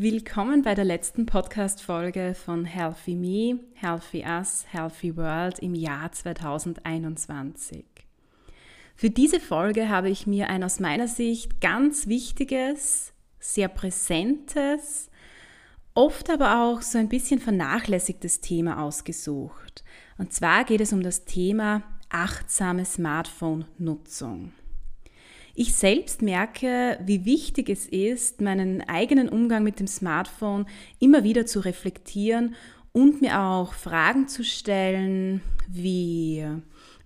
Willkommen bei der letzten Podcast-Folge von Healthy Me, Healthy Us, Healthy World im Jahr 2021. Für diese Folge habe ich mir ein aus meiner Sicht ganz wichtiges, sehr präsentes, oft aber auch so ein bisschen vernachlässigtes Thema ausgesucht. Und zwar geht es um das Thema achtsame Smartphone-Nutzung. Ich selbst merke, wie wichtig es ist, meinen eigenen Umgang mit dem Smartphone immer wieder zu reflektieren und mir auch Fragen zu stellen, wie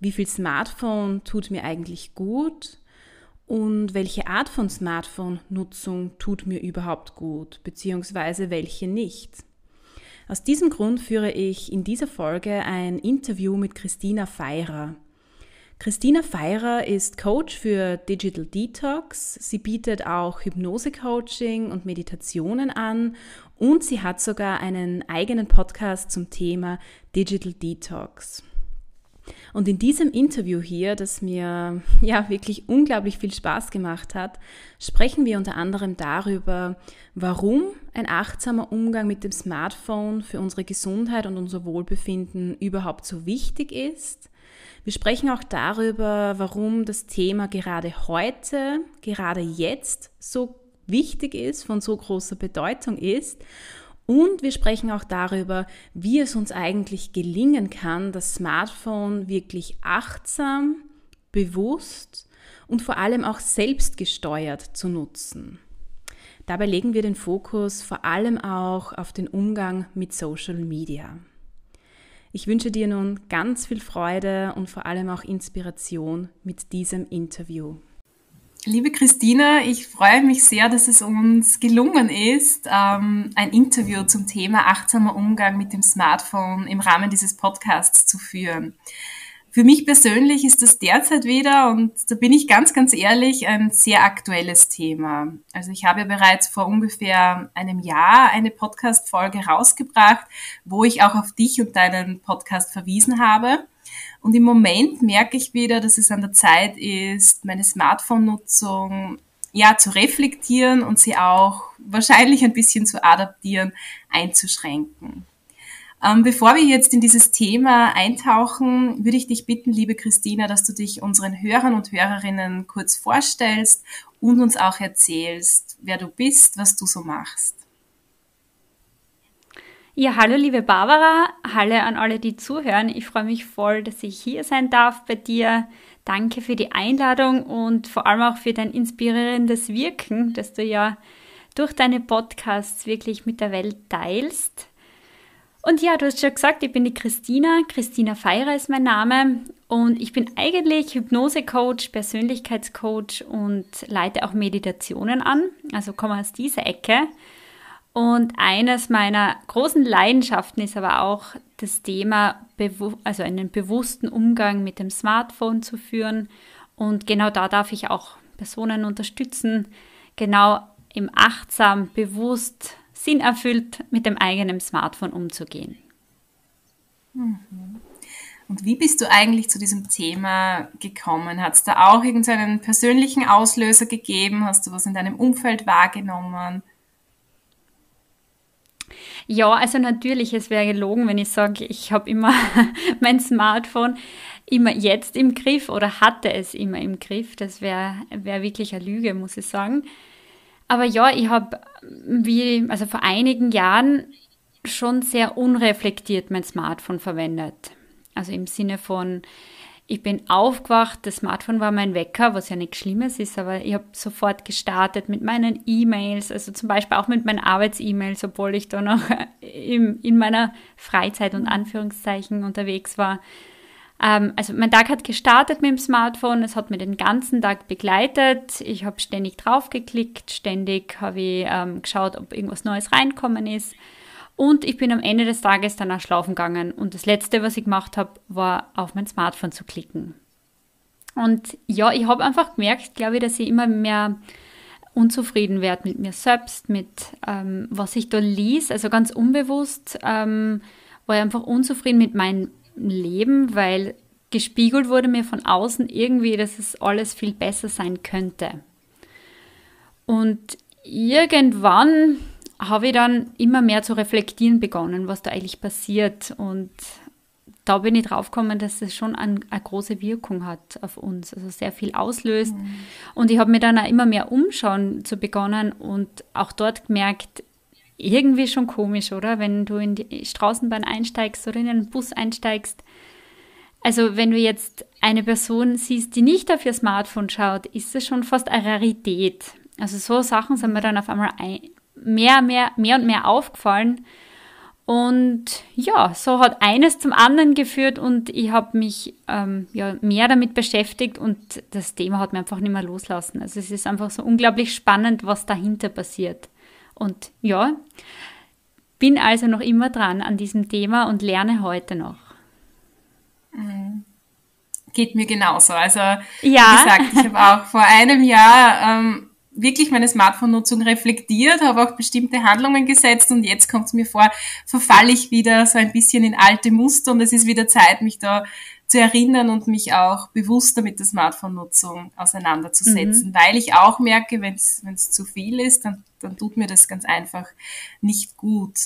wie viel Smartphone tut mir eigentlich gut und welche Art von Smartphone-Nutzung tut mir überhaupt gut, beziehungsweise welche nicht. Aus diesem Grund führe ich in dieser Folge ein Interview mit Christina Feirer. Christina Feirer ist Coach für Digital Detox. Sie bietet auch Hypnose-Coaching und Meditationen an und sie hat sogar einen eigenen Podcast zum Thema Digital Detox. Und in diesem Interview hier, das mir ja wirklich unglaublich viel Spaß gemacht hat, sprechen wir unter anderem darüber, warum ein achtsamer Umgang mit dem Smartphone für unsere Gesundheit und unser Wohlbefinden überhaupt so wichtig ist wir sprechen auch darüber, warum das Thema gerade heute, gerade jetzt so wichtig ist, von so großer Bedeutung ist. Und wir sprechen auch darüber, wie es uns eigentlich gelingen kann, das Smartphone wirklich achtsam, bewusst und vor allem auch selbstgesteuert zu nutzen. Dabei legen wir den Fokus vor allem auch auf den Umgang mit Social Media. Ich wünsche dir nun ganz viel Freude und vor allem auch Inspiration mit diesem Interview. Liebe Christina, ich freue mich sehr, dass es uns gelungen ist, ähm, ein Interview zum Thema achtsamer Umgang mit dem Smartphone im Rahmen dieses Podcasts zu führen. Für mich persönlich ist das derzeit wieder, und da bin ich ganz, ganz ehrlich, ein sehr aktuelles Thema. Also ich habe bereits vor ungefähr einem Jahr eine Podcast-Folge rausgebracht, wo ich auch auf dich und deinen Podcast verwiesen habe. Und im Moment merke ich wieder, dass es an der Zeit ist, meine Smartphone-Nutzung ja, zu reflektieren und sie auch wahrscheinlich ein bisschen zu adaptieren, einzuschränken. Ähm, bevor wir jetzt in dieses Thema eintauchen, würde ich dich bitten, liebe Christina, dass du dich unseren Hörern und Hörerinnen kurz vorstellst und uns auch erzählst, wer du bist, was du so machst. Ja, hallo liebe Barbara, hallo an alle, die zuhören. Ich freue mich voll, dass ich hier sein darf bei dir. Danke für die Einladung und vor allem auch für dein inspirierendes Wirken, das du ja durch deine Podcasts wirklich mit der Welt teilst. Und ja, du hast schon gesagt, ich bin die Christina. Christina Feirer ist mein Name. Und ich bin eigentlich Hypnose-Coach, Persönlichkeitscoach und leite auch Meditationen an. Also komme aus dieser Ecke. Und eines meiner großen Leidenschaften ist aber auch das Thema, also einen bewussten Umgang mit dem Smartphone zu führen. Und genau da darf ich auch Personen unterstützen, genau im achtsam, bewusst sinnerfüllt mit dem eigenen Smartphone umzugehen. Mhm. Und wie bist du eigentlich zu diesem Thema gekommen? Hat es da auch irgendeinen persönlichen Auslöser gegeben? Hast du was in deinem Umfeld wahrgenommen? Ja, also natürlich, es wäre gelogen, wenn ich sage, ich habe immer mein Smartphone immer jetzt im Griff oder hatte es immer im Griff. Das wäre wär wirklich eine Lüge, muss ich sagen. Aber ja, ich habe wie, also vor einigen Jahren schon sehr unreflektiert mein Smartphone verwendet. Also im Sinne von, Ich bin aufgewacht, das Smartphone war mein Wecker, was ja nichts Schlimmes ist, aber ich habe sofort gestartet mit meinen E-Mails, also zum Beispiel auch mit meinen Arbeits-E-Mails, obwohl ich da noch in, in meiner Freizeit und Anführungszeichen unterwegs war. Ähm, also mein Tag hat gestartet mit dem Smartphone, es hat mir den ganzen Tag begleitet. Ich habe ständig draufgeklickt, ständig habe ich ähm, geschaut, ob irgendwas Neues reinkommen ist. Und ich bin am Ende des Tages dann auch schlafen gegangen. Und das Letzte, was ich gemacht habe, war auf mein Smartphone zu klicken. Und ja, ich habe einfach gemerkt, glaube ich, dass ich immer mehr unzufrieden werde mit mir selbst, mit ähm, was ich da lies. Also ganz unbewusst ähm, war ich einfach unzufrieden mit meinem Leben, weil gespiegelt wurde mir von außen irgendwie, dass es alles viel besser sein könnte. Und irgendwann habe ich dann immer mehr zu reflektieren begonnen, was da eigentlich passiert. Und da bin ich draufgekommen, dass es schon ein, eine große Wirkung hat auf uns, also sehr viel auslöst. Mhm. Und ich habe mir dann auch immer mehr umschauen zu begonnen und auch dort gemerkt, irgendwie schon komisch, oder? Wenn du in die Straßenbahn einsteigst oder in einen Bus einsteigst. Also wenn du jetzt eine Person siehst, die nicht auf ihr Smartphone schaut, ist das schon fast eine Rarität. Also so Sachen sind mir dann auf einmal ein, mehr, mehr, mehr und mehr aufgefallen. Und ja, so hat eines zum anderen geführt und ich habe mich ähm, ja, mehr damit beschäftigt und das Thema hat mir einfach nicht mehr loslassen. Also es ist einfach so unglaublich spannend, was dahinter passiert. Und ja, bin also noch immer dran an diesem Thema und lerne heute noch. Mhm. Geht mir genauso. Also ja. wie gesagt, ich habe auch vor einem Jahr ähm, wirklich meine Smartphone-Nutzung reflektiert, habe auch bestimmte Handlungen gesetzt und jetzt kommt es mir vor, verfalle ich wieder so ein bisschen in alte Muster und es ist wieder Zeit, mich da zu erinnern und mich auch bewusster mit der Smartphone-Nutzung auseinanderzusetzen, mhm. weil ich auch merke, wenn es zu viel ist, dann, dann tut mir das ganz einfach nicht gut.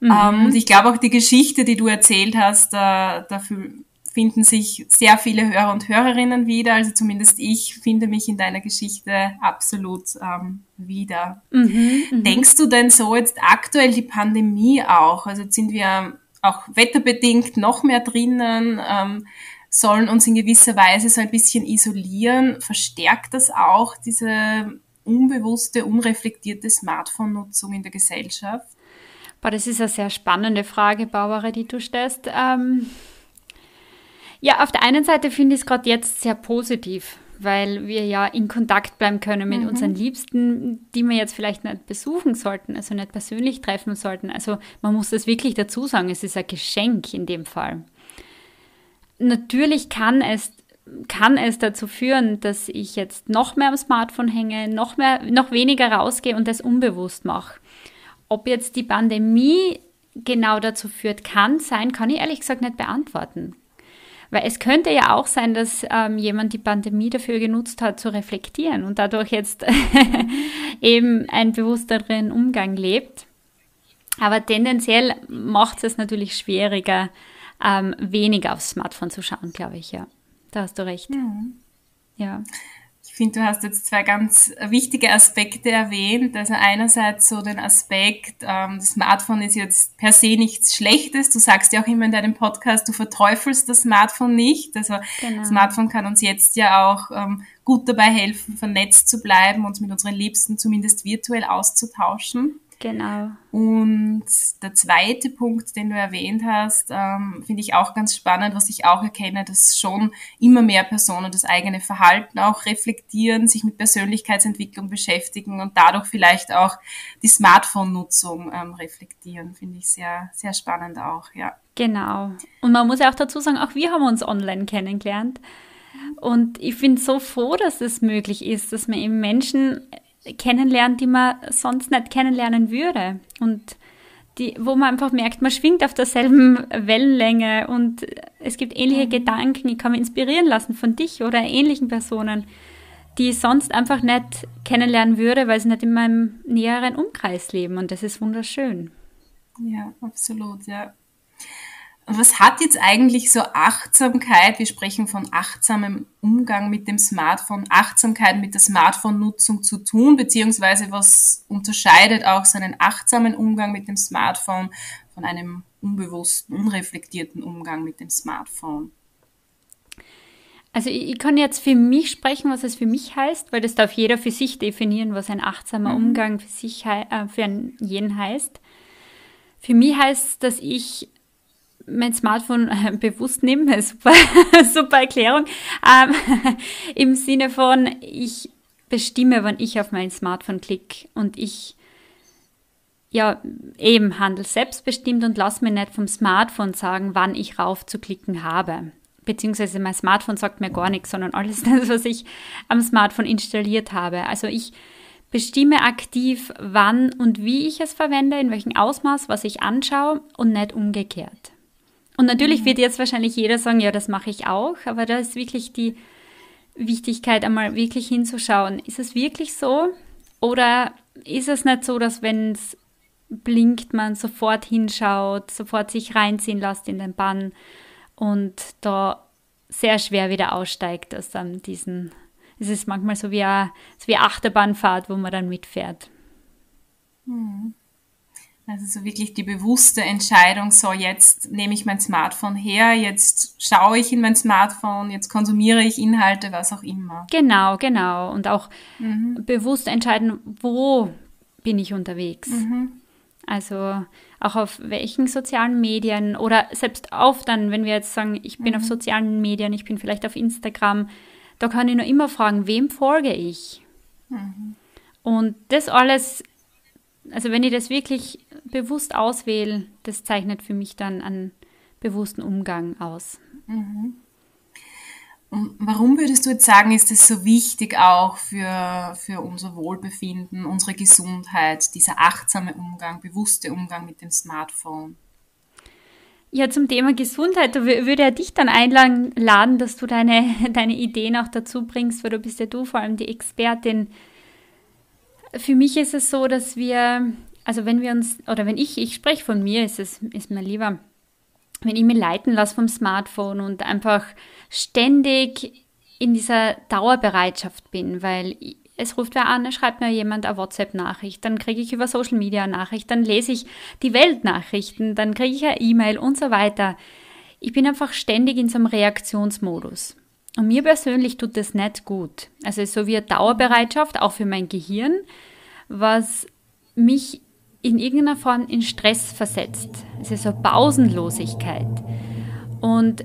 Mhm. Ähm, und ich glaube auch die Geschichte, die du erzählt hast, da, dafür finden sich sehr viele Hörer und Hörerinnen wieder. Also zumindest ich finde mich in deiner Geschichte absolut ähm, wieder. Mhm, mhm, Denkst du denn so jetzt aktuell die Pandemie auch? Also sind wir auch wetterbedingt noch mehr drinnen? Ähm, sollen uns in gewisser Weise so ein bisschen isolieren. Verstärkt das auch diese unbewusste, unreflektierte Smartphone-Nutzung in der Gesellschaft? Boah, das ist eine sehr spannende Frage, Barbara, die du stellst. Ähm ja, auf der einen Seite finde ich es gerade jetzt sehr positiv, weil wir ja in Kontakt bleiben können mit mhm. unseren Liebsten, die wir jetzt vielleicht nicht besuchen sollten, also nicht persönlich treffen sollten. Also man muss das wirklich dazu sagen, es ist ein Geschenk in dem Fall. Natürlich kann es kann es dazu führen, dass ich jetzt noch mehr am Smartphone hänge, noch mehr, noch weniger rausgehe und das unbewusst mache. Ob jetzt die Pandemie genau dazu führt, kann sein, kann ich ehrlich gesagt nicht beantworten. Weil es könnte ja auch sein, dass ähm, jemand die Pandemie dafür genutzt hat, zu reflektieren und dadurch jetzt eben einen bewussteren Umgang lebt. Aber tendenziell macht es natürlich schwieriger, ähm, weniger aufs Smartphone zu schauen, glaube ich, ja. Da hast du recht. Mhm. Ja finde, du hast jetzt zwei ganz wichtige Aspekte erwähnt. Also einerseits so den Aspekt, ähm, das Smartphone ist jetzt per se nichts Schlechtes. Du sagst ja auch immer in deinem Podcast, du verteufelst das Smartphone nicht. Also genau. das Smartphone kann uns jetzt ja auch ähm, gut dabei helfen, vernetzt zu bleiben, uns mit unseren Liebsten zumindest virtuell auszutauschen. Genau. Und der zweite Punkt, den du erwähnt hast, ähm, finde ich auch ganz spannend, was ich auch erkenne, dass schon immer mehr Personen das eigene Verhalten auch reflektieren, sich mit Persönlichkeitsentwicklung beschäftigen und dadurch vielleicht auch die Smartphone-Nutzung ähm, reflektieren, finde ich sehr, sehr spannend auch, ja. Genau. Und man muss ja auch dazu sagen, auch wir haben uns online kennengelernt. Und ich bin so froh, dass es möglich ist, dass man eben Menschen kennenlernt, die man sonst nicht kennenlernen würde. Und die, wo man einfach merkt, man schwingt auf derselben Wellenlänge und es gibt ähnliche mhm. Gedanken. Ich kann mich inspirieren lassen von dich oder ähnlichen Personen, die ich sonst einfach nicht kennenlernen würde, weil sie nicht in meinem näheren Umkreis leben. Und das ist wunderschön. Ja, absolut, ja. Was hat jetzt eigentlich so Achtsamkeit, wir sprechen von achtsamem Umgang mit dem Smartphone, Achtsamkeit mit der Smartphone-Nutzung zu tun, beziehungsweise was unterscheidet auch so einen achtsamen Umgang mit dem Smartphone von einem unbewussten, unreflektierten Umgang mit dem Smartphone? Also ich, ich, kann jetzt für mich sprechen, was es für mich heißt, weil das darf jeder für sich definieren, was ein achtsamer mhm. Umgang für sich äh, für jeden heißt. Für mich heißt es, dass ich mein Smartphone äh, bewusst nehme, super, super Erklärung, ähm, im Sinne von, ich bestimme, wann ich auf mein Smartphone klicke und ich ja eben handel selbstbestimmt und lass mir nicht vom Smartphone sagen, wann ich rauf zu klicken habe beziehungsweise mein Smartphone sagt mir gar nichts, sondern alles das, was ich am Smartphone installiert habe. Also ich bestimme aktiv, wann und wie ich es verwende, in welchem Ausmaß, was ich anschaue und nicht umgekehrt. Und natürlich mhm. wird jetzt wahrscheinlich jeder sagen, ja, das mache ich auch, aber da ist wirklich die Wichtigkeit, einmal wirklich hinzuschauen. Ist es wirklich so? Oder ist es nicht so, dass wenn es blinkt, man sofort hinschaut, sofort sich reinziehen lässt in den Bann und da sehr schwer wieder aussteigt aus dann diesen, es ist manchmal so wie, eine, so wie Achterbahnfahrt, wo man dann mitfährt. Hm. Also so wirklich die bewusste Entscheidung, so jetzt nehme ich mein Smartphone her, jetzt schaue ich in mein Smartphone, jetzt konsumiere ich Inhalte, was auch immer. Genau, genau. Und auch mhm. bewusst entscheiden, wo bin ich unterwegs. Mhm. Also auch auf welchen sozialen Medien oder selbst auf dann, wenn wir jetzt sagen, ich bin mhm. auf sozialen Medien, ich bin vielleicht auf Instagram, da kann ich nur immer fragen, wem folge ich? Mhm. Und das alles, also wenn ich das wirklich bewusst auswähle, das zeichnet für mich dann einen bewussten Umgang aus. Mhm. Warum würdest du jetzt sagen, ist es so wichtig auch für, für unser Wohlbefinden, unsere Gesundheit, dieser achtsame Umgang, bewusste Umgang mit dem Smartphone? Ja, zum Thema Gesundheit, da würde er dich dann einladen, dass du deine, deine Ideen auch dazu bringst, weil du bist ja du vor allem die Expertin. Für mich ist es so, dass wir, also wenn wir uns, oder wenn ich, ich spreche von mir, ist es ist mir lieber, wenn ich mich leiten lasse vom Smartphone und einfach ständig in dieser Dauerbereitschaft bin, weil es ruft wer an, es schreibt mir jemand eine WhatsApp-Nachricht, dann kriege ich über Social Media eine Nachricht, dann lese ich die Weltnachrichten, dann kriege ich eine E-Mail und so weiter. Ich bin einfach ständig in so einem Reaktionsmodus. Und mir persönlich tut das nicht gut. Also so wie eine Dauerbereitschaft, auch für mein Gehirn, was mich in irgendeiner Form in Stress versetzt. Es ist so Pausenlosigkeit. Und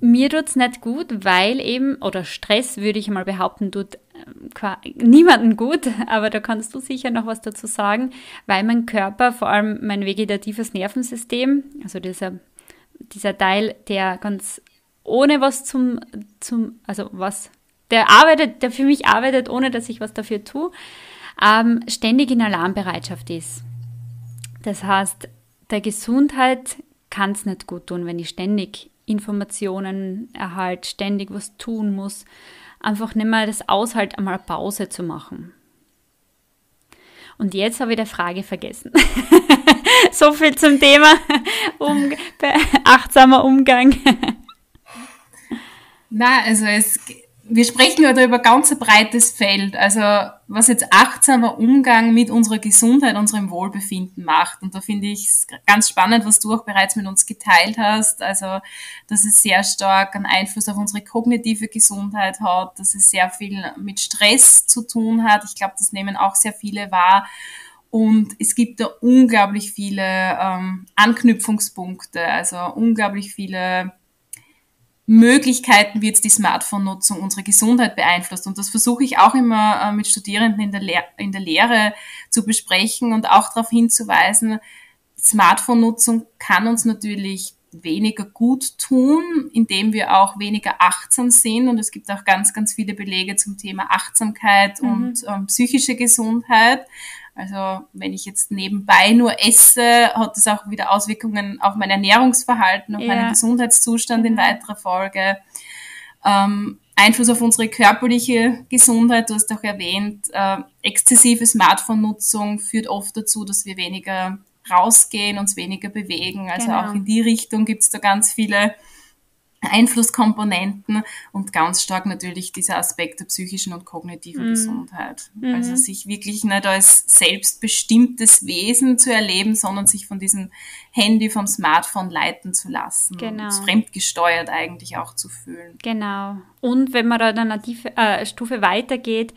mir tut es nicht gut, weil eben, oder Stress würde ich mal behaupten, tut äh, niemanden gut, aber da kannst du sicher noch was dazu sagen, weil mein Körper, vor allem mein vegetatives Nervensystem, also dieser, dieser Teil, der ganz ohne was zum, zum, also was, der arbeitet, der für mich arbeitet, ohne dass ich was dafür tue, ähm, ständig in Alarmbereitschaft ist. Das heißt, der Gesundheit kann es nicht gut tun, wenn ich ständig Informationen erhalte, ständig was tun muss. Einfach nicht mal das aushalt, einmal Pause zu machen. Und jetzt habe ich die Frage vergessen. so viel zum Thema um, achtsamer Umgang. Na, also es wir sprechen ja da über ganz ein breites Feld, also was jetzt achtsamer Umgang mit unserer Gesundheit, unserem Wohlbefinden macht. Und da finde ich es ganz spannend, was du auch bereits mit uns geteilt hast. Also, dass es sehr stark einen Einfluss auf unsere kognitive Gesundheit hat, dass es sehr viel mit Stress zu tun hat. Ich glaube, das nehmen auch sehr viele wahr. Und es gibt da unglaublich viele ähm, Anknüpfungspunkte, also unglaublich viele Möglichkeiten, wie jetzt die Smartphone-Nutzung unsere Gesundheit beeinflusst. Und das versuche ich auch immer äh, mit Studierenden in der, Lehr in der Lehre zu besprechen und auch darauf hinzuweisen, Smartphone-Nutzung kann uns natürlich weniger gut tun, indem wir auch weniger achtsam sind. Und es gibt auch ganz, ganz viele Belege zum Thema Achtsamkeit mhm. und ähm, psychische Gesundheit. Also wenn ich jetzt nebenbei nur esse, hat das auch wieder Auswirkungen auf mein Ernährungsverhalten, auf ja. meinen Gesundheitszustand in mhm. weiterer Folge. Ähm, Einfluss auf unsere körperliche Gesundheit, du hast auch erwähnt, äh, exzessive Smartphone-Nutzung führt oft dazu, dass wir weniger rausgehen, uns weniger bewegen. Also genau. auch in die Richtung gibt es da ganz viele Einflusskomponenten und ganz stark natürlich dieser Aspekt der psychischen und kognitiven mhm. Gesundheit. Mhm. Also sich wirklich nicht als selbstbestimmtes Wesen zu erleben, sondern sich von diesem Handy, vom Smartphone leiten zu lassen. Genau. Und fremdgesteuert eigentlich auch zu fühlen. Genau. Und wenn man da dann eine äh, Stufe weitergeht,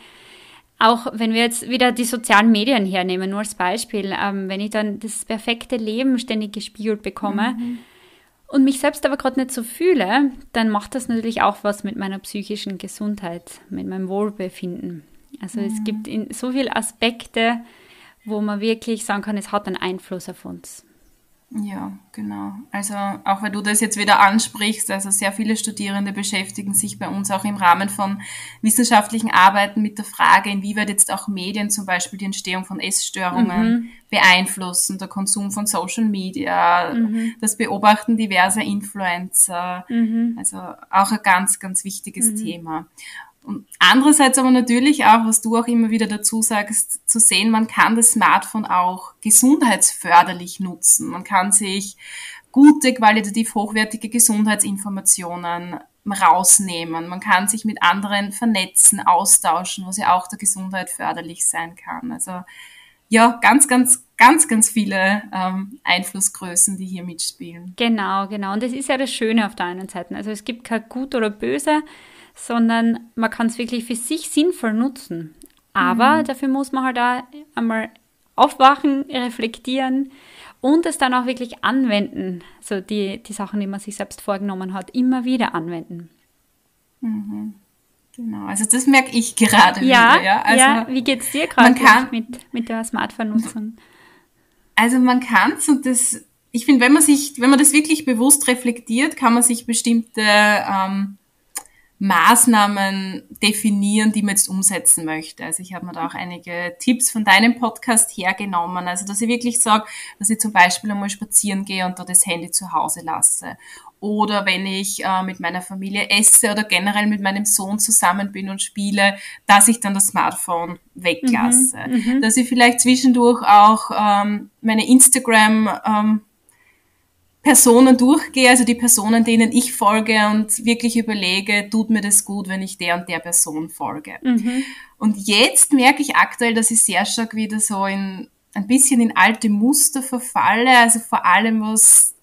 auch wenn wir jetzt wieder die sozialen Medien hernehmen, nur als Beispiel, ähm, wenn ich dann das perfekte Leben ständig gespiegelt bekomme, mhm und mich selbst aber gerade nicht so fühle, dann macht das natürlich auch was mit meiner psychischen Gesundheit, mit meinem Wohlbefinden. Also mhm. es gibt so viele Aspekte, wo man wirklich sagen kann, es hat einen Einfluss auf uns. Ja, genau. Also auch weil du das jetzt wieder ansprichst, also sehr viele Studierende beschäftigen sich bei uns auch im Rahmen von wissenschaftlichen Arbeiten mit der Frage, inwieweit jetzt auch Medien zum Beispiel die Entstehung von Essstörungen mhm. beeinflussen, der Konsum von Social Media, mhm. das Beobachten diverser Influencer. Mhm. Also auch ein ganz, ganz wichtiges mhm. Thema. Und andererseits aber natürlich auch, was du auch immer wieder dazu sagst, zu sehen, man kann das Smartphone auch gesundheitsförderlich nutzen. Man kann sich gute, qualitativ hochwertige Gesundheitsinformationen rausnehmen. Man kann sich mit anderen vernetzen, austauschen, was ja auch der Gesundheit förderlich sein kann. Also ja, ganz, ganz, ganz, ganz viele ähm, Einflussgrößen, die hier mitspielen. Genau, genau. Und das ist ja das Schöne auf der einen Seite. Also es gibt kein Gut oder Böse sondern man kann es wirklich für sich sinnvoll nutzen. Aber mhm. dafür muss man halt auch einmal aufwachen, reflektieren und es dann auch wirklich anwenden. So die, die Sachen, die man sich selbst vorgenommen hat, immer wieder anwenden. Mhm. Genau, also das merke ich gerade ja, wieder. Ja, also ja wie geht es dir gerade mit, mit der Smartphone-Nutzung? Also man kann es und das, ich finde, wenn man sich, wenn man das wirklich bewusst reflektiert, kann man sich bestimmte ähm, Maßnahmen definieren, die man jetzt umsetzen möchte. Also ich habe mir da auch einige Tipps von deinem Podcast hergenommen. Also dass ich wirklich sage, dass ich zum Beispiel einmal spazieren gehe und da das Handy zu Hause lasse. Oder wenn ich äh, mit meiner Familie esse oder generell mit meinem Sohn zusammen bin und spiele, dass ich dann das Smartphone weglasse. Mhm, mhm. dass ich vielleicht zwischendurch auch ähm, meine Instagram ähm, Personen durchgehe, also die Personen, denen ich folge und wirklich überlege, tut mir das gut, wenn ich der und der Person folge. Mhm. Und jetzt merke ich aktuell, dass ich sehr stark wieder so in ein bisschen in alte Muster verfalle, also vor allem was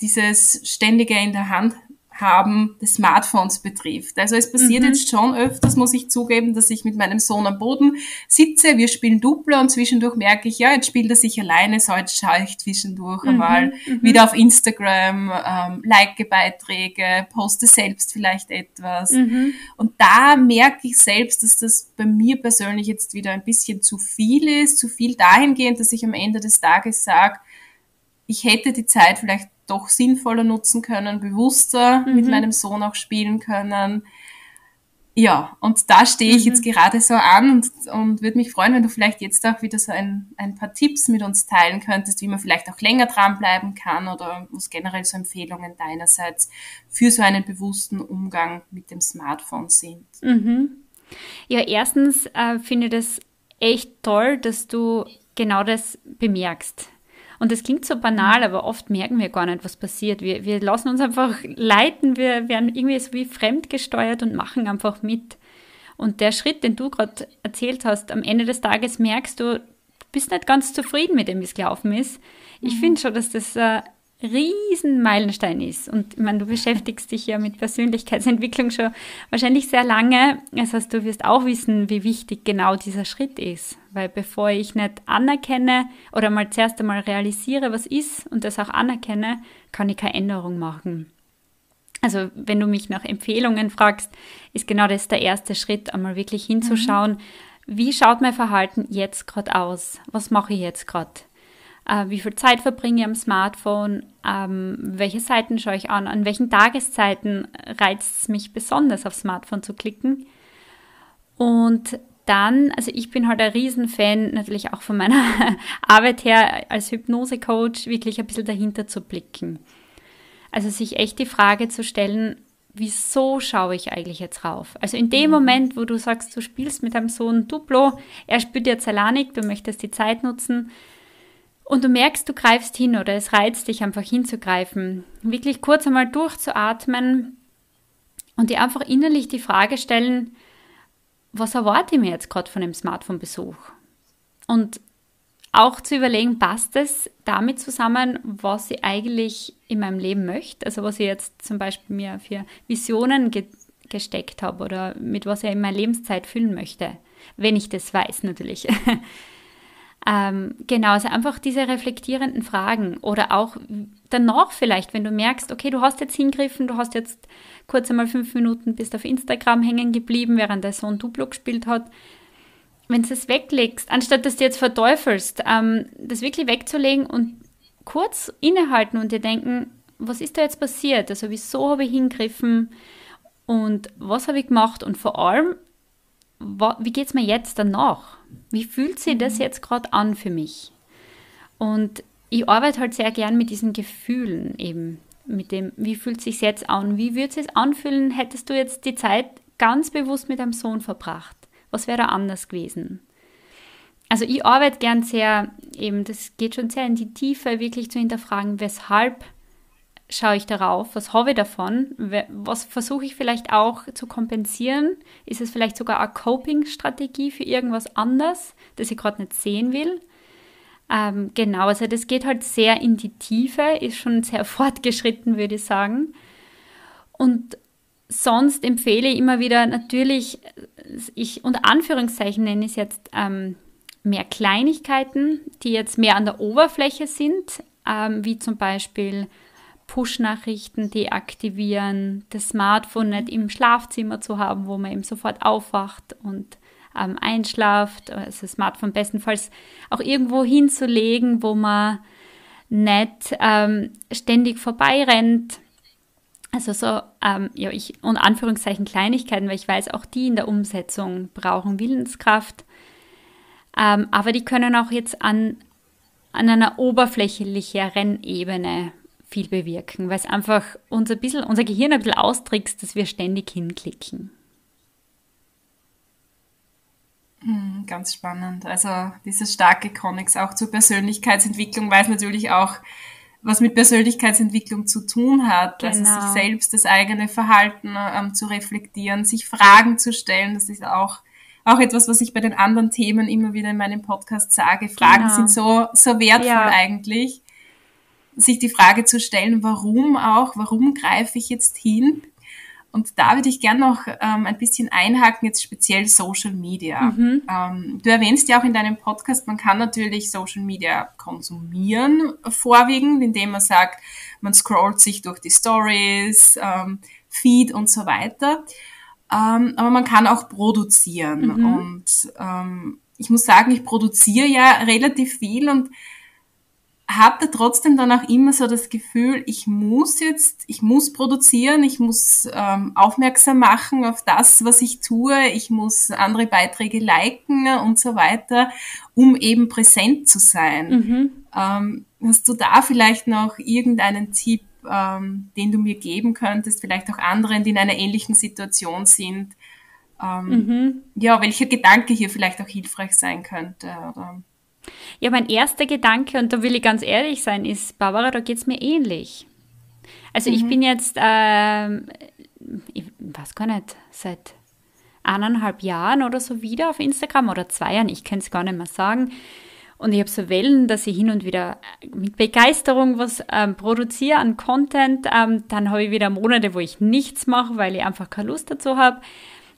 dieses ständige in der Hand haben des Smartphones betrifft. Also es passiert mhm. jetzt schon öfters, muss ich zugeben, dass ich mit meinem Sohn am Boden sitze, wir spielen Duplo und zwischendurch merke ich, ja, jetzt spielt er sich alleine, so jetzt schaue ich zwischendurch mhm. einmal mhm. wieder auf Instagram, ähm, like Beiträge, poste selbst vielleicht etwas. Mhm. Und da merke ich selbst, dass das bei mir persönlich jetzt wieder ein bisschen zu viel ist, zu viel dahingehend, dass ich am Ende des Tages sage, ich hätte die Zeit vielleicht doch sinnvoller nutzen können, bewusster mhm. mit meinem Sohn auch spielen können. Ja, und da stehe ich mhm. jetzt gerade so an und, und würde mich freuen, wenn du vielleicht jetzt auch wieder so ein, ein paar Tipps mit uns teilen könntest, wie man vielleicht auch länger dranbleiben kann oder was generell so Empfehlungen deinerseits für so einen bewussten Umgang mit dem Smartphone sind. Mhm. Ja, erstens äh, finde ich das echt toll, dass du genau das bemerkst. Und das klingt so banal, aber oft merken wir gar nicht, was passiert. Wir, wir lassen uns einfach leiten, wir werden irgendwie so wie fremdgesteuert und machen einfach mit. Und der Schritt, den du gerade erzählt hast, am Ende des Tages merkst du, du bist nicht ganz zufrieden mit dem, wie es gelaufen ist. Ich mhm. finde schon, dass das äh, riesen Meilenstein ist. Und ich meine, du beschäftigst dich ja mit Persönlichkeitsentwicklung schon wahrscheinlich sehr lange. Das heißt, du wirst auch wissen, wie wichtig genau dieser Schritt ist. Weil bevor ich nicht anerkenne oder mal zuerst einmal realisiere, was ist und das auch anerkenne, kann ich keine Änderung machen. Also wenn du mich nach Empfehlungen fragst, ist genau das der erste Schritt, einmal wirklich hinzuschauen, mhm. wie schaut mein Verhalten jetzt gerade aus? Was mache ich jetzt gerade? Äh, wie viel Zeit verbringe ich am Smartphone, ähm, welche Seiten schaue ich an, an welchen Tageszeiten reizt es mich besonders, aufs Smartphone zu klicken. Und dann, also ich bin halt ein Riesenfan, natürlich auch von meiner Arbeit her als Hypnose-Coach, wirklich ein bisschen dahinter zu blicken. Also sich echt die Frage zu stellen, wieso schaue ich eigentlich jetzt rauf? Also in dem mhm. Moment, wo du sagst, du spielst mit deinem Sohn Duplo, er spürt jetzt alleine, du möchtest die Zeit nutzen, und du merkst, du greifst hin oder es reizt dich einfach hinzugreifen, wirklich kurz einmal durchzuatmen und dir einfach innerlich die Frage stellen, was erwarte ich mir jetzt gerade von dem Smartphone-Besuch? Und auch zu überlegen, passt es damit zusammen, was ich eigentlich in meinem Leben möchte? Also was ich jetzt zum Beispiel mir für Visionen ge gesteckt habe oder mit was ich in meiner Lebenszeit füllen möchte, wenn ich das weiß natürlich. ähm, genau, also einfach diese reflektierenden Fragen oder auch danach vielleicht, wenn du merkst, okay, du hast jetzt hingriffen, du hast jetzt kurz einmal fünf Minuten bist auf Instagram hängen geblieben, während der Sohn Duplo gespielt hat, wenn du es weglegst, anstatt dass du jetzt verteufelst, ähm, das wirklich wegzulegen und kurz innehalten und dir denken, was ist da jetzt passiert? Also wieso habe ich hingriffen und was habe ich gemacht und vor allem, wie geht es mir jetzt danach? Wie fühlt sich das mhm. jetzt gerade an für mich? Und ich arbeite halt sehr gern mit diesen Gefühlen eben, mit dem, wie fühlt es sich jetzt an? Wie würde es sich anfühlen, hättest du jetzt die Zeit ganz bewusst mit deinem Sohn verbracht? Was wäre anders gewesen? Also ich arbeite gern sehr, eben, das geht schon sehr in die Tiefe, wirklich zu hinterfragen, weshalb schaue ich darauf, was habe ich davon, was versuche ich vielleicht auch zu kompensieren, ist es vielleicht sogar eine Coping-Strategie für irgendwas anderes, das ich gerade nicht sehen will. Ähm, genau, also das geht halt sehr in die Tiefe, ist schon sehr fortgeschritten, würde ich sagen. Und sonst empfehle ich immer wieder natürlich, ich unter Anführungszeichen nenne ich es jetzt ähm, mehr Kleinigkeiten, die jetzt mehr an der Oberfläche sind, ähm, wie zum Beispiel Push-Nachrichten deaktivieren, das Smartphone nicht im Schlafzimmer zu haben, wo man eben sofort aufwacht und ähm, einschlaft, also das Smartphone bestenfalls auch irgendwo hinzulegen, wo man nicht ähm, ständig vorbeirennt also so, ähm, ja, ich, und Anführungszeichen Kleinigkeiten, weil ich weiß, auch die in der Umsetzung brauchen Willenskraft. Ähm, aber die können auch jetzt an, an einer oberflächlicheren Ebene viel bewirken, weil es einfach unser, bisschen, unser Gehirn ein bisschen austrickst, dass wir ständig hinklicken. Hm, ganz spannend. Also dieses starke Konnex auch zur Persönlichkeitsentwicklung weiß natürlich auch, was mit Persönlichkeitsentwicklung zu tun hat. Genau. Also sich genau. selbst das eigene Verhalten ähm, zu reflektieren, sich Fragen zu stellen. Das ist auch, auch etwas, was ich bei den anderen Themen immer wieder in meinem Podcast sage. Fragen genau. sind so, so wertvoll ja. eigentlich. Sich die Frage zu stellen, warum auch, warum greife ich jetzt hin? Und da würde ich gerne noch ähm, ein bisschen einhaken, jetzt speziell Social Media. Mhm. Ähm, du erwähnst ja auch in deinem Podcast, man kann natürlich Social Media konsumieren, vorwiegend, indem man sagt, man scrollt sich durch die Stories, ähm, Feed und so weiter. Ähm, aber man kann auch produzieren. Mhm. Und ähm, ich muss sagen, ich produziere ja relativ viel und hatte trotzdem dann auch immer so das Gefühl, ich muss jetzt, ich muss produzieren, ich muss ähm, aufmerksam machen auf das, was ich tue, ich muss andere Beiträge liken und so weiter, um eben präsent zu sein. Mhm. Ähm, hast du da vielleicht noch irgendeinen Tipp, ähm, den du mir geben könntest, vielleicht auch anderen, die in einer ähnlichen Situation sind? Ähm, mhm. Ja, welcher Gedanke hier vielleicht auch hilfreich sein könnte? Oder? Ja, mein erster Gedanke, und da will ich ganz ehrlich sein, ist, Barbara, da geht es mir ähnlich. Also mhm. ich bin jetzt, äh, ich weiß gar nicht, seit eineinhalb Jahren oder so wieder auf Instagram oder zwei Jahren, ich kann es gar nicht mehr sagen. Und ich habe so Wellen, dass ich hin und wieder mit Begeisterung was ähm, produziere an Content. Ähm, dann habe ich wieder Monate, wo ich nichts mache, weil ich einfach keine Lust dazu habe.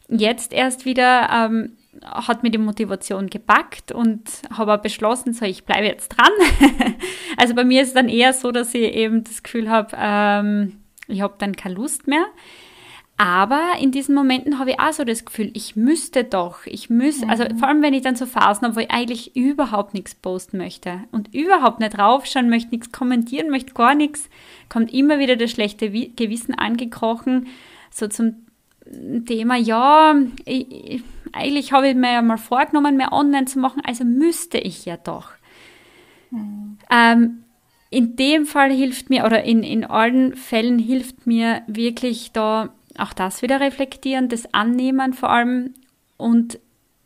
Jetzt erst wieder ähm, hat mir die Motivation gepackt und habe auch beschlossen, so ich bleibe jetzt dran. also bei mir ist es dann eher so, dass ich eben das Gefühl habe, ähm, ich habe dann keine Lust mehr. Aber in diesen Momenten habe ich auch so das Gefühl, ich müsste doch, ich müsste, also mhm. vor allem wenn ich dann so Phasen habe, wo ich eigentlich überhaupt nichts posten möchte und überhaupt nicht raufschauen möchte, nichts kommentieren möchte, gar nichts, kommt immer wieder das schlechte Gewissen angekrochen, so zum Thema, ja, ich, eigentlich habe ich mir ja mal vorgenommen, mehr online zu machen, also müsste ich ja doch. Mhm. Ähm, in dem Fall hilft mir, oder in, in allen Fällen hilft mir wirklich da auch das wieder reflektieren, das Annehmen vor allem und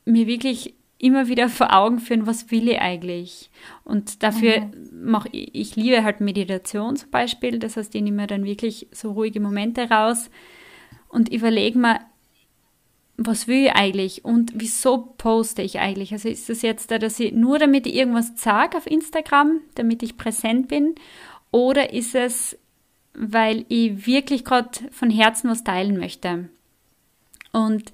mir wirklich immer wieder vor Augen führen, was will ich eigentlich. Und dafür mhm. mache ich, ich liebe halt Meditation zum Beispiel. Das heißt, ich nehme mir dann wirklich so ruhige Momente raus und überlege mir, was will ich eigentlich und wieso poste ich eigentlich? Also ist das jetzt da, dass ich nur damit ich irgendwas sage auf Instagram, damit ich präsent bin? Oder ist es, weil ich wirklich gerade von Herzen was teilen möchte? Und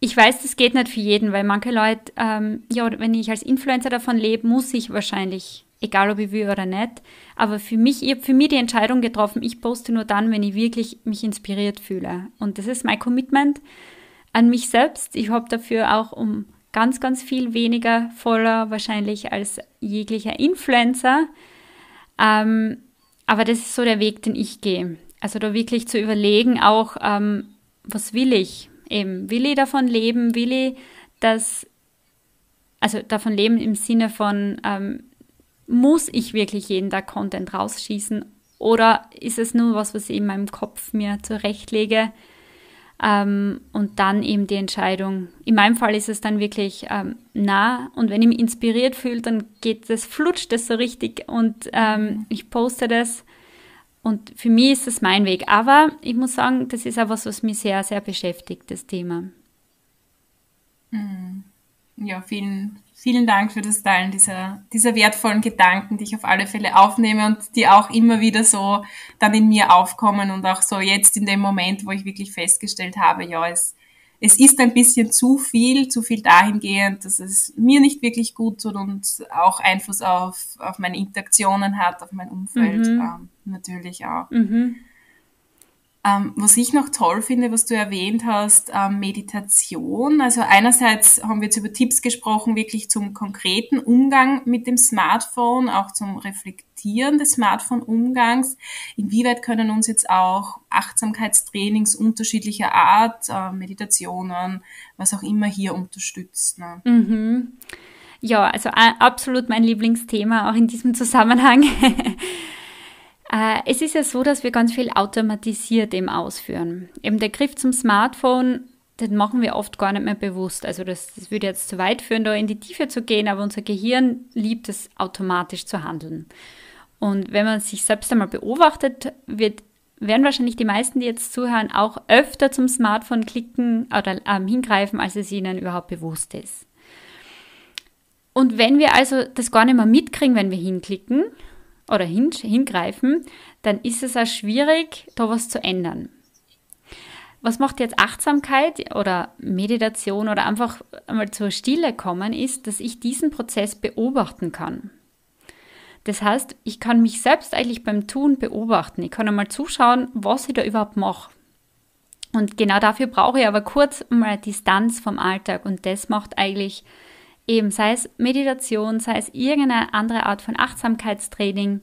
ich weiß, das geht nicht für jeden, weil manche Leute, ähm, ja, wenn ich als Influencer davon lebe, muss ich wahrscheinlich, egal ob ich will oder nicht. Aber für mich, ich habe für mich die Entscheidung getroffen, ich poste nur dann, wenn ich wirklich mich inspiriert fühle. Und das ist mein Commitment an mich selbst. Ich habe dafür auch um ganz, ganz viel weniger Follower wahrscheinlich als jeglicher Influencer. Ähm, aber das ist so der Weg, den ich gehe. Also da wirklich zu überlegen, auch ähm, was will ich? Eben, will ich davon leben? Will ich das, also davon leben im Sinne von, ähm, muss ich wirklich jeden Tag Content rausschießen? Oder ist es nur was, was ich in meinem Kopf mir zurechtlege? Ähm, und dann eben die Entscheidung. In meinem Fall ist es dann wirklich ähm, nah und wenn ich mich inspiriert fühle, dann geht das, flutscht das so richtig und ähm, ich poste das. Und für mich ist das mein Weg. Aber ich muss sagen, das ist auch was, was mich sehr, sehr beschäftigt, das Thema. Mhm. Ja, vielen, vielen Dank für das Teilen dieser, dieser wertvollen Gedanken, die ich auf alle Fälle aufnehme und die auch immer wieder so dann in mir aufkommen und auch so jetzt in dem Moment, wo ich wirklich festgestellt habe, ja, es, es ist ein bisschen zu viel, zu viel dahingehend, dass es mir nicht wirklich gut tut und auch Einfluss auf, auf meine Interaktionen hat, auf mein Umfeld mhm. ähm, natürlich auch. Mhm. Ähm, was ich noch toll finde, was du erwähnt hast, ähm, Meditation. Also einerseits haben wir jetzt über Tipps gesprochen, wirklich zum konkreten Umgang mit dem Smartphone, auch zum Reflektieren des Smartphone-Umgangs. Inwieweit können uns jetzt auch Achtsamkeitstrainings unterschiedlicher Art, äh, Meditationen, was auch immer hier unterstützen? Ne? Mhm. Ja, also äh, absolut mein Lieblingsthema auch in diesem Zusammenhang. Äh, es ist ja so, dass wir ganz viel automatisiert eben ausführen. Eben der Griff zum Smartphone, den machen wir oft gar nicht mehr bewusst. Also das, das würde jetzt zu weit führen, da in die Tiefe zu gehen, aber unser Gehirn liebt es, automatisch zu handeln. Und wenn man sich selbst einmal beobachtet, wird, werden wahrscheinlich die meisten, die jetzt zuhören, auch öfter zum Smartphone klicken oder ähm, hingreifen, als es ihnen überhaupt bewusst ist. Und wenn wir also das gar nicht mehr mitkriegen, wenn wir hinklicken, oder hin, hingreifen, dann ist es auch schwierig, da was zu ändern. Was macht jetzt Achtsamkeit oder Meditation oder einfach einmal zur Stille kommen, ist, dass ich diesen Prozess beobachten kann. Das heißt, ich kann mich selbst eigentlich beim Tun beobachten. Ich kann einmal zuschauen, was ich da überhaupt mache. Und genau dafür brauche ich aber kurz mal Distanz vom Alltag und das macht eigentlich eben sei es Meditation, sei es irgendeine andere Art von Achtsamkeitstraining,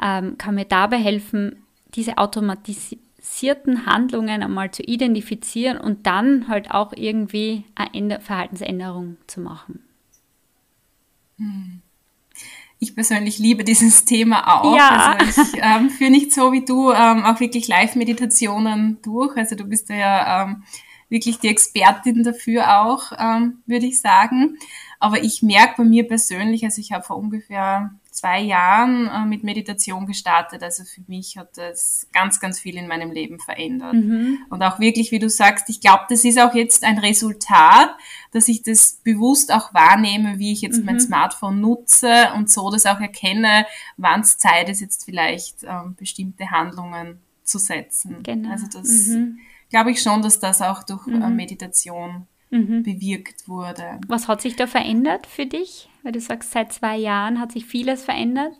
ähm, kann mir dabei helfen, diese automatisierten Handlungen einmal zu identifizieren und dann halt auch irgendwie eine Verhaltensänderung zu machen. Ich persönlich liebe dieses Thema auch. Ja. Also ich ähm, führe nicht so wie du ähm, auch wirklich Live-Meditationen durch. Also du bist ja ähm, wirklich die Expertin dafür auch, ähm, würde ich sagen. Aber ich merke bei mir persönlich, also ich habe vor ungefähr zwei Jahren äh, mit Meditation gestartet. Also für mich hat das ganz, ganz viel in meinem Leben verändert. Mhm. Und auch wirklich, wie du sagst, ich glaube, das ist auch jetzt ein Resultat, dass ich das bewusst auch wahrnehme, wie ich jetzt mhm. mein Smartphone nutze und so das auch erkenne, wann es Zeit ist, jetzt vielleicht ähm, bestimmte Handlungen zu setzen. Genau. Also das mhm. Glaube ich schon, dass das auch durch äh, mhm. Meditation mhm. bewirkt wurde. Was hat sich da verändert für dich? Weil du sagst, seit zwei Jahren hat sich vieles verändert.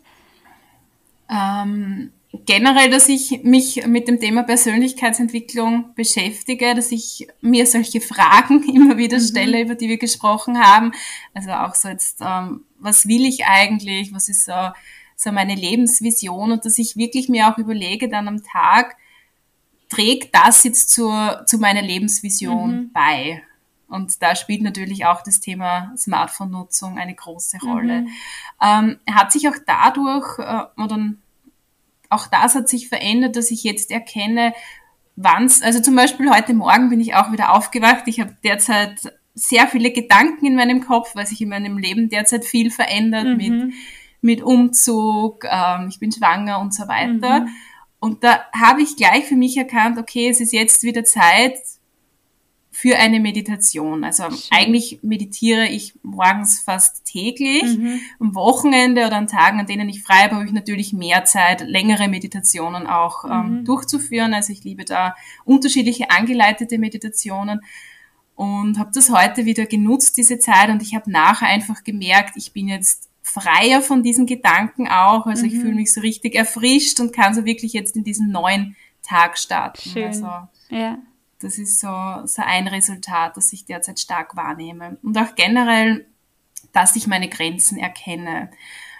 Ähm, generell, dass ich mich mit dem Thema Persönlichkeitsentwicklung beschäftige, dass ich mir solche Fragen immer wieder mhm. stelle, über die wir gesprochen haben. Also auch so jetzt, ähm, was will ich eigentlich? Was ist so, so meine Lebensvision? Und dass ich wirklich mir auch überlege dann am Tag, trägt das jetzt zur, zu meiner Lebensvision mhm. bei? Und da spielt natürlich auch das Thema Smartphone-Nutzung eine große Rolle. Mhm. Ähm, hat sich auch dadurch, äh, oder auch das hat sich verändert, dass ich jetzt erkenne, wann's, also zum Beispiel heute Morgen bin ich auch wieder aufgewacht. Ich habe derzeit sehr viele Gedanken in meinem Kopf, weil sich in meinem Leben derzeit viel verändert mhm. mit, mit Umzug, ähm, ich bin schwanger und so weiter. Mhm. Und da habe ich gleich für mich erkannt, okay, es ist jetzt wieder Zeit, für eine Meditation. Also Schön. eigentlich meditiere ich morgens fast täglich. Mhm. Am Wochenende oder an Tagen, an denen ich frei habe, habe ich natürlich mehr Zeit, längere Meditationen auch ähm, mhm. durchzuführen. Also ich liebe da unterschiedliche angeleitete Meditationen und habe das heute wieder genutzt, diese Zeit. Und ich habe nachher einfach gemerkt, ich bin jetzt freier von diesen Gedanken auch. Also mhm. ich fühle mich so richtig erfrischt und kann so wirklich jetzt in diesen neuen Tag starten. Schön. Also, ja. Das ist so, so ein Resultat, das ich derzeit stark wahrnehme. Und auch generell, dass ich meine Grenzen erkenne.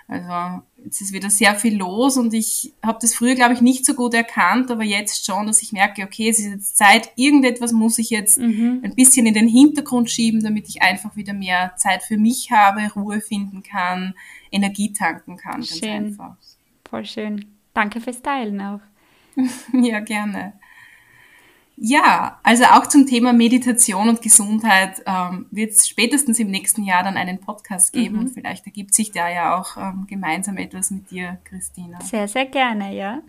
Also jetzt ist wieder sehr viel los und ich habe das früher, glaube ich, nicht so gut erkannt, aber jetzt schon, dass ich merke, okay, es ist jetzt Zeit, irgendetwas muss ich jetzt mhm. ein bisschen in den Hintergrund schieben, damit ich einfach wieder mehr Zeit für mich habe, Ruhe finden kann, Energie tanken kann. Ganz schön. einfach. Voll schön. Danke fürs Teilen auch. ja, gerne. Ja, also auch zum Thema Meditation und Gesundheit ähm, wird es spätestens im nächsten Jahr dann einen Podcast geben mhm. und vielleicht ergibt sich da ja auch ähm, gemeinsam etwas mit dir, Christina. Sehr, sehr gerne, ja.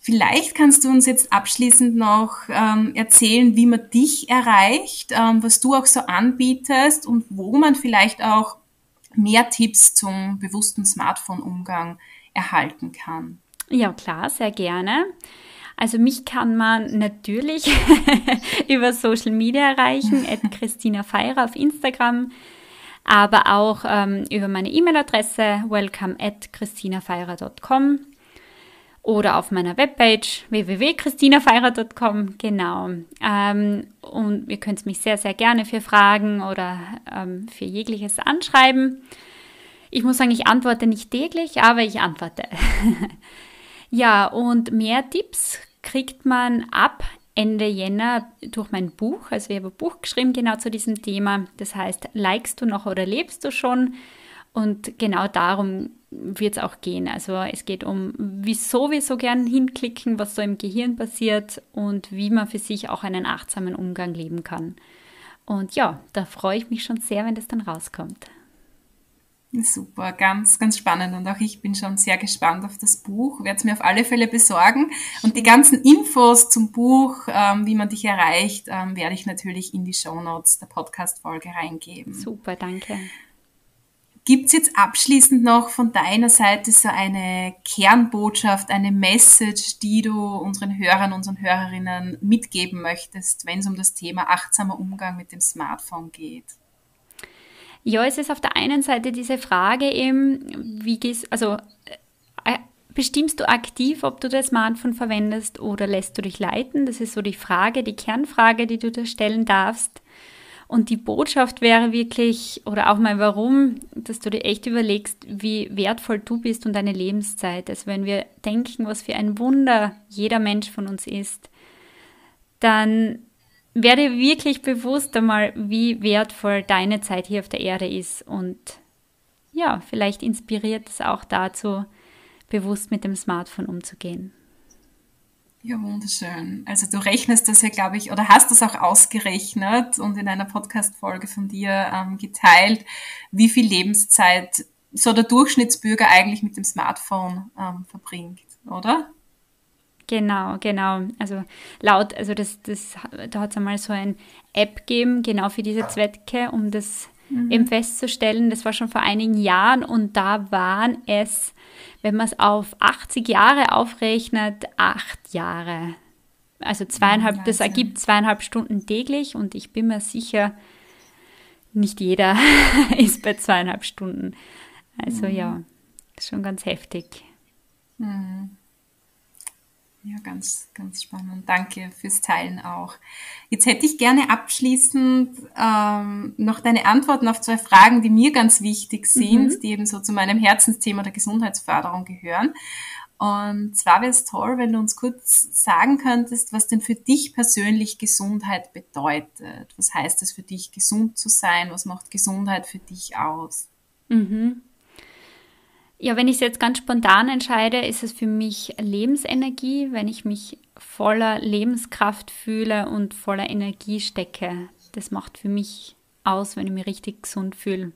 Vielleicht kannst du uns jetzt abschließend noch ähm, erzählen, wie man dich erreicht, ähm, was du auch so anbietest und wo man vielleicht auch mehr Tipps zum bewussten Smartphone-Umgang erhalten kann. Ja, klar, sehr gerne. Also mich kann man natürlich über Social Media erreichen, at Christina Feirer auf Instagram, aber auch ähm, über meine E-Mail-Adresse welcome at christinafeirer.com oder auf meiner Webpage www.christinafeirer.com, genau. Ähm, und ihr könnt mich sehr, sehr gerne für Fragen oder ähm, für jegliches anschreiben. Ich muss sagen, ich antworte nicht täglich, aber ich antworte. Ja, und mehr Tipps kriegt man ab Ende Jänner durch mein Buch. Also ich habe ein Buch geschrieben genau zu diesem Thema. Das heißt, likest du noch oder lebst du schon? Und genau darum wird es auch gehen. Also es geht um, wieso wir so gern hinklicken, was so im Gehirn passiert und wie man für sich auch einen achtsamen Umgang leben kann. Und ja, da freue ich mich schon sehr, wenn das dann rauskommt. Super, ganz, ganz spannend. Und auch ich bin schon sehr gespannt auf das Buch, werde es mir auf alle Fälle besorgen. Und die ganzen Infos zum Buch, ähm, wie man dich erreicht, ähm, werde ich natürlich in die Show Notes der Podcast-Folge reingeben. Super, danke. Gibt es jetzt abschließend noch von deiner Seite so eine Kernbotschaft, eine Message, die du unseren Hörern, unseren Hörerinnen mitgeben möchtest, wenn es um das Thema achtsamer Umgang mit dem Smartphone geht? Ja, es ist auf der einen Seite diese Frage eben, wie gehst, also äh, bestimmst du aktiv, ob du das Smartphone verwendest oder lässt du dich leiten? Das ist so die Frage, die Kernfrage, die du da stellen darfst. Und die Botschaft wäre wirklich, oder auch mal warum, dass du dir echt überlegst, wie wertvoll du bist und deine Lebenszeit. Also wenn wir denken, was für ein Wunder jeder Mensch von uns ist, dann werde wirklich bewusst einmal, wie wertvoll deine Zeit hier auf der Erde ist und ja, vielleicht inspiriert es auch dazu, bewusst mit dem Smartphone umzugehen. Ja, wunderschön. Also du rechnest das ja, glaube ich, oder hast das auch ausgerechnet und in einer Podcast-Folge von dir ähm, geteilt, wie viel Lebenszeit so der Durchschnittsbürger eigentlich mit dem Smartphone ähm, verbringt, oder? Genau, genau. Also laut, also das, das, da hat es einmal so ein App gegeben, genau für diese Zwecke, um das mhm. eben festzustellen. Das war schon vor einigen Jahren und da waren es, wenn man es auf 80 Jahre aufrechnet, acht Jahre. Also zweieinhalb, das ergibt zweieinhalb Stunden täglich und ich bin mir sicher, nicht jeder ist bei zweieinhalb Stunden. Also mhm. ja, ist schon ganz heftig. Mhm. Ja, ganz, ganz spannend. Danke fürs Teilen auch. Jetzt hätte ich gerne abschließend ähm, noch deine Antworten auf zwei Fragen, die mir ganz wichtig sind, mhm. die eben so zu meinem Herzensthema der Gesundheitsförderung gehören. Und zwar wäre es toll, wenn du uns kurz sagen könntest, was denn für dich persönlich Gesundheit bedeutet. Was heißt es für dich, gesund zu sein? Was macht Gesundheit für dich aus? Mhm. Ja, wenn ich es jetzt ganz spontan entscheide, ist es für mich Lebensenergie, wenn ich mich voller Lebenskraft fühle und voller Energie stecke. das macht für mich aus, wenn ich mich richtig gesund fühle.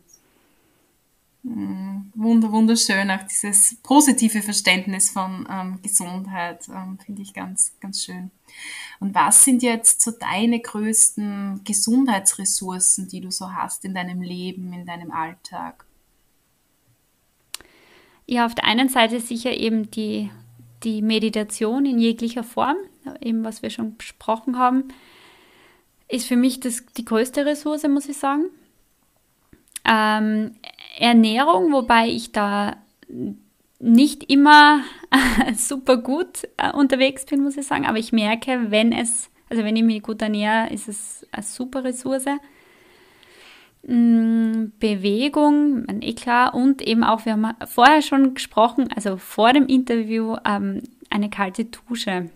Mm, wunder, wunderschön, auch dieses positive Verständnis von ähm, Gesundheit ähm, finde ich ganz, ganz schön. Und was sind jetzt so deine größten Gesundheitsressourcen, die du so hast in deinem Leben, in deinem Alltag? Ja, auf der einen Seite sicher eben die, die Meditation in jeglicher Form, eben was wir schon besprochen haben, ist für mich das, die größte Ressource, muss ich sagen. Ähm, Ernährung, wobei ich da nicht immer super gut äh, unterwegs bin, muss ich sagen, aber ich merke, wenn es, also wenn ich mich gut ernähre, ist es eine super Ressource. Mm, Bewegung, eh klar, und eben auch, wir haben vorher schon gesprochen, also vor dem Interview, ähm, eine kalte Dusche.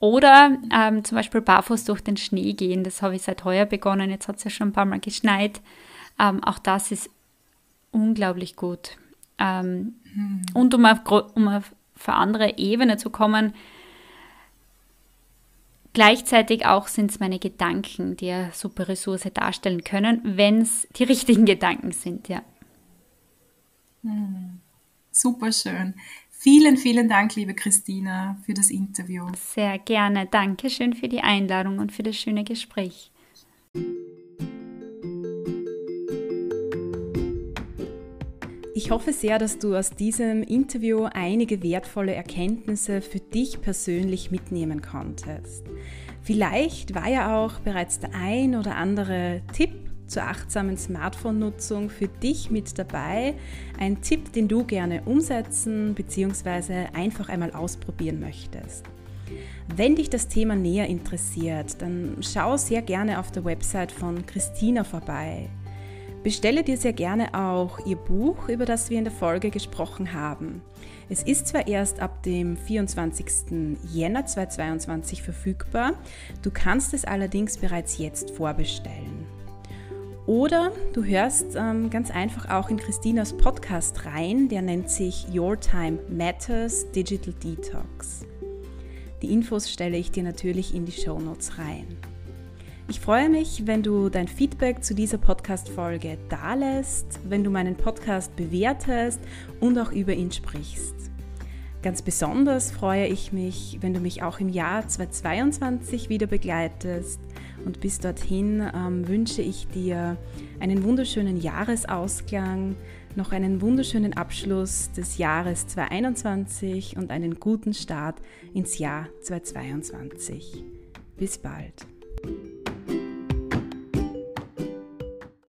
Oder ähm, zum Beispiel barfuß durch den Schnee gehen. Das habe ich seit heuer begonnen. Jetzt hat es ja schon ein paar Mal geschneit. Ähm, auch das ist unglaublich gut. Ähm, hm. Und um auf, um auf andere Ebene zu kommen, Gleichzeitig auch sind es meine Gedanken, die eine super Ressource darstellen können, wenn es die richtigen Gedanken sind, ja. Hm. Super schön. Vielen, vielen Dank, liebe Christina, für das Interview. Sehr gerne. Dankeschön für die Einladung und für das schöne Gespräch. Ich hoffe sehr, dass du aus diesem Interview einige wertvolle Erkenntnisse für dich persönlich mitnehmen konntest. Vielleicht war ja auch bereits der ein oder andere Tipp zur achtsamen Smartphone-Nutzung für dich mit dabei. Ein Tipp, den du gerne umsetzen bzw. einfach einmal ausprobieren möchtest. Wenn dich das Thema näher interessiert, dann schau sehr gerne auf der Website von Christina vorbei. Bestelle dir sehr gerne auch ihr Buch, über das wir in der Folge gesprochen haben. Es ist zwar erst ab dem 24. Jänner 2022 verfügbar, du kannst es allerdings bereits jetzt vorbestellen. Oder du hörst ähm, ganz einfach auch in Christinas Podcast rein, der nennt sich Your Time Matters Digital Detox. Die Infos stelle ich dir natürlich in die Show Notes rein. Ich freue mich, wenn du dein Feedback zu dieser Podcast-Folge dalässt, wenn du meinen Podcast bewertest und auch über ihn sprichst. Ganz besonders freue ich mich, wenn du mich auch im Jahr 2022 wieder begleitest. Und bis dorthin ähm, wünsche ich dir einen wunderschönen Jahresausklang, noch einen wunderschönen Abschluss des Jahres 2021 und einen guten Start ins Jahr 2022. Bis bald.